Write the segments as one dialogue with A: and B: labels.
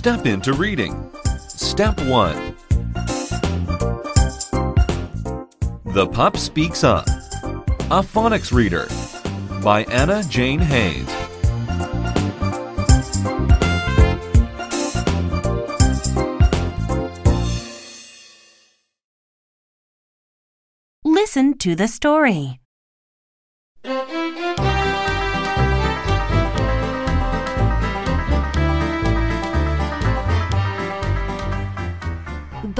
A: step into reading. Step 1 The Pup Speaks Up A Phonics Reader by Anna Jane Hays.
B: Listen to the story.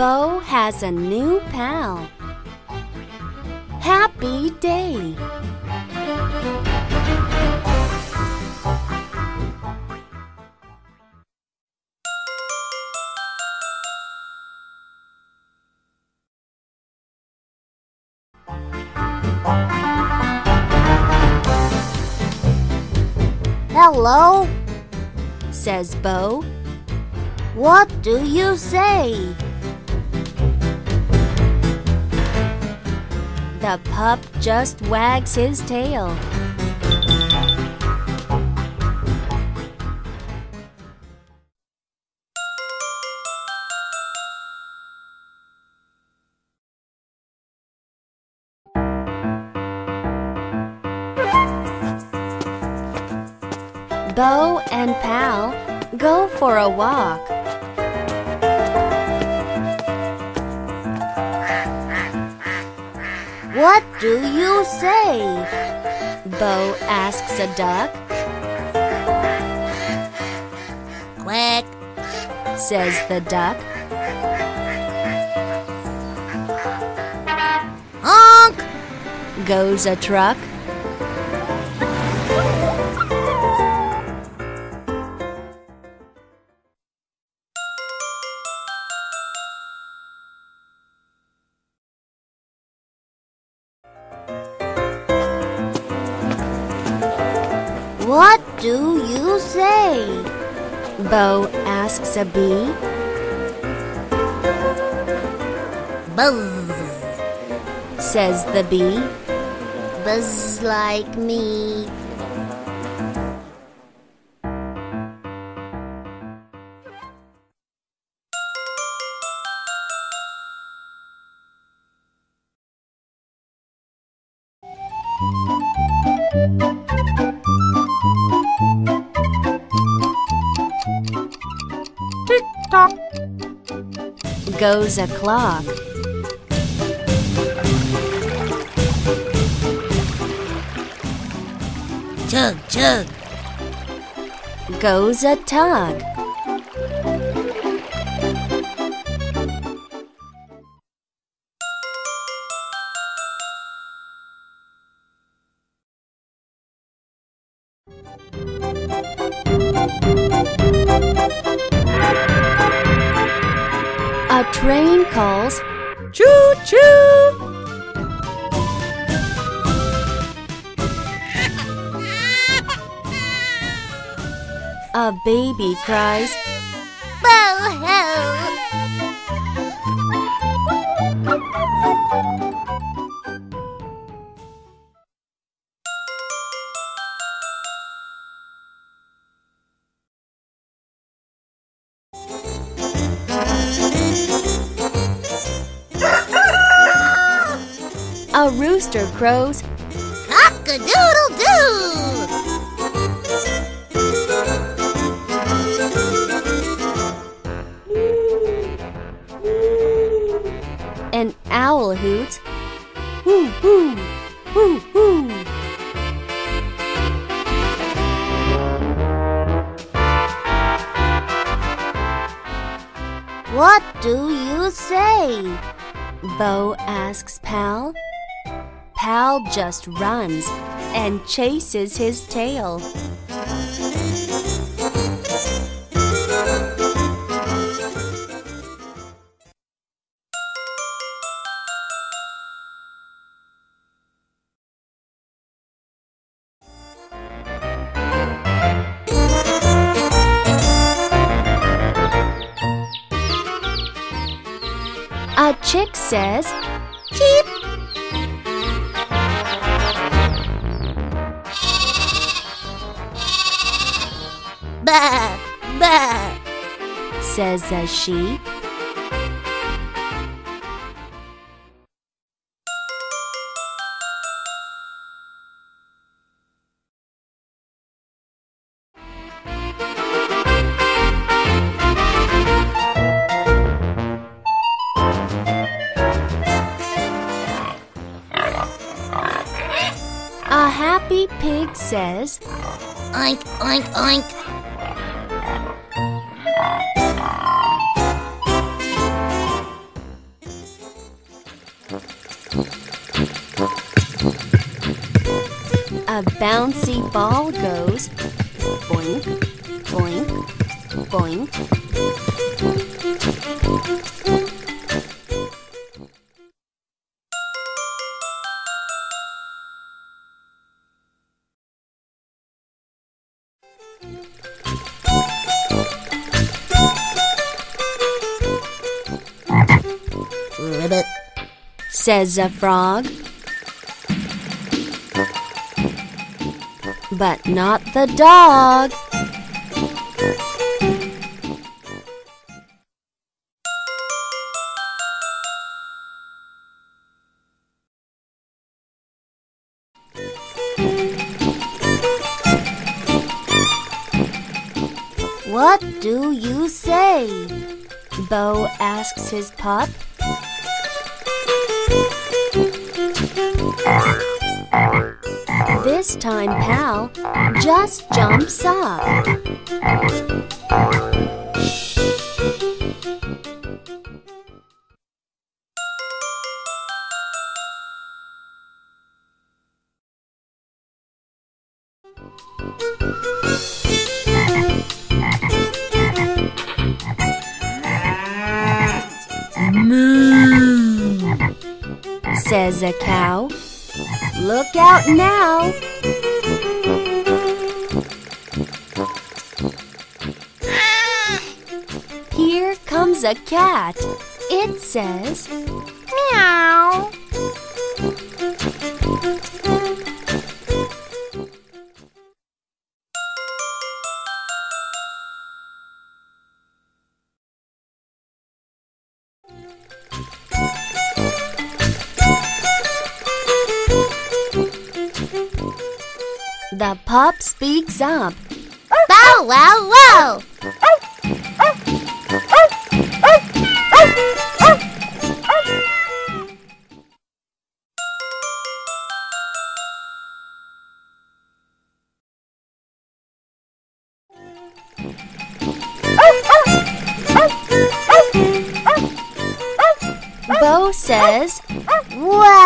C: Bo has a new pal. Happy day. Hello, says Bo. What do you say? The pup just wags his tail. Bo and Pal go for a walk. What do you say? Bo asks a duck. Quack, says the duck. Honk, goes a truck. What do you say? Bo asks a bee. Buzz, says the bee. Buzz like me. Goes a clock. Chug, chug. Goes a tug. A train calls choo choo. A baby cries, Boo hoo! A rooster crows, Cock a doodle doo! An owl hoots, Hoo hoo, hoo hoo. What do you say? Bo asks Pal. Pal just runs and chases his tail. A chick says, Cheep. Bah, bah. says a sheep. A happy pig says,
D: Oink, oink, oink.
C: A bouncy ball goes boink, boink, boink.
D: Ribbit.
C: says a frog. But not the dog. What do you say? Bo asks his pup. This time, Pal just jumps up. Moo, says a cow. Look out now. Here comes a cat. It says, Meow. The pup speaks up.
D: Bow wow wow.
C: Bo says,
D: Wow.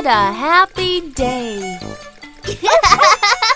C: What a happy day!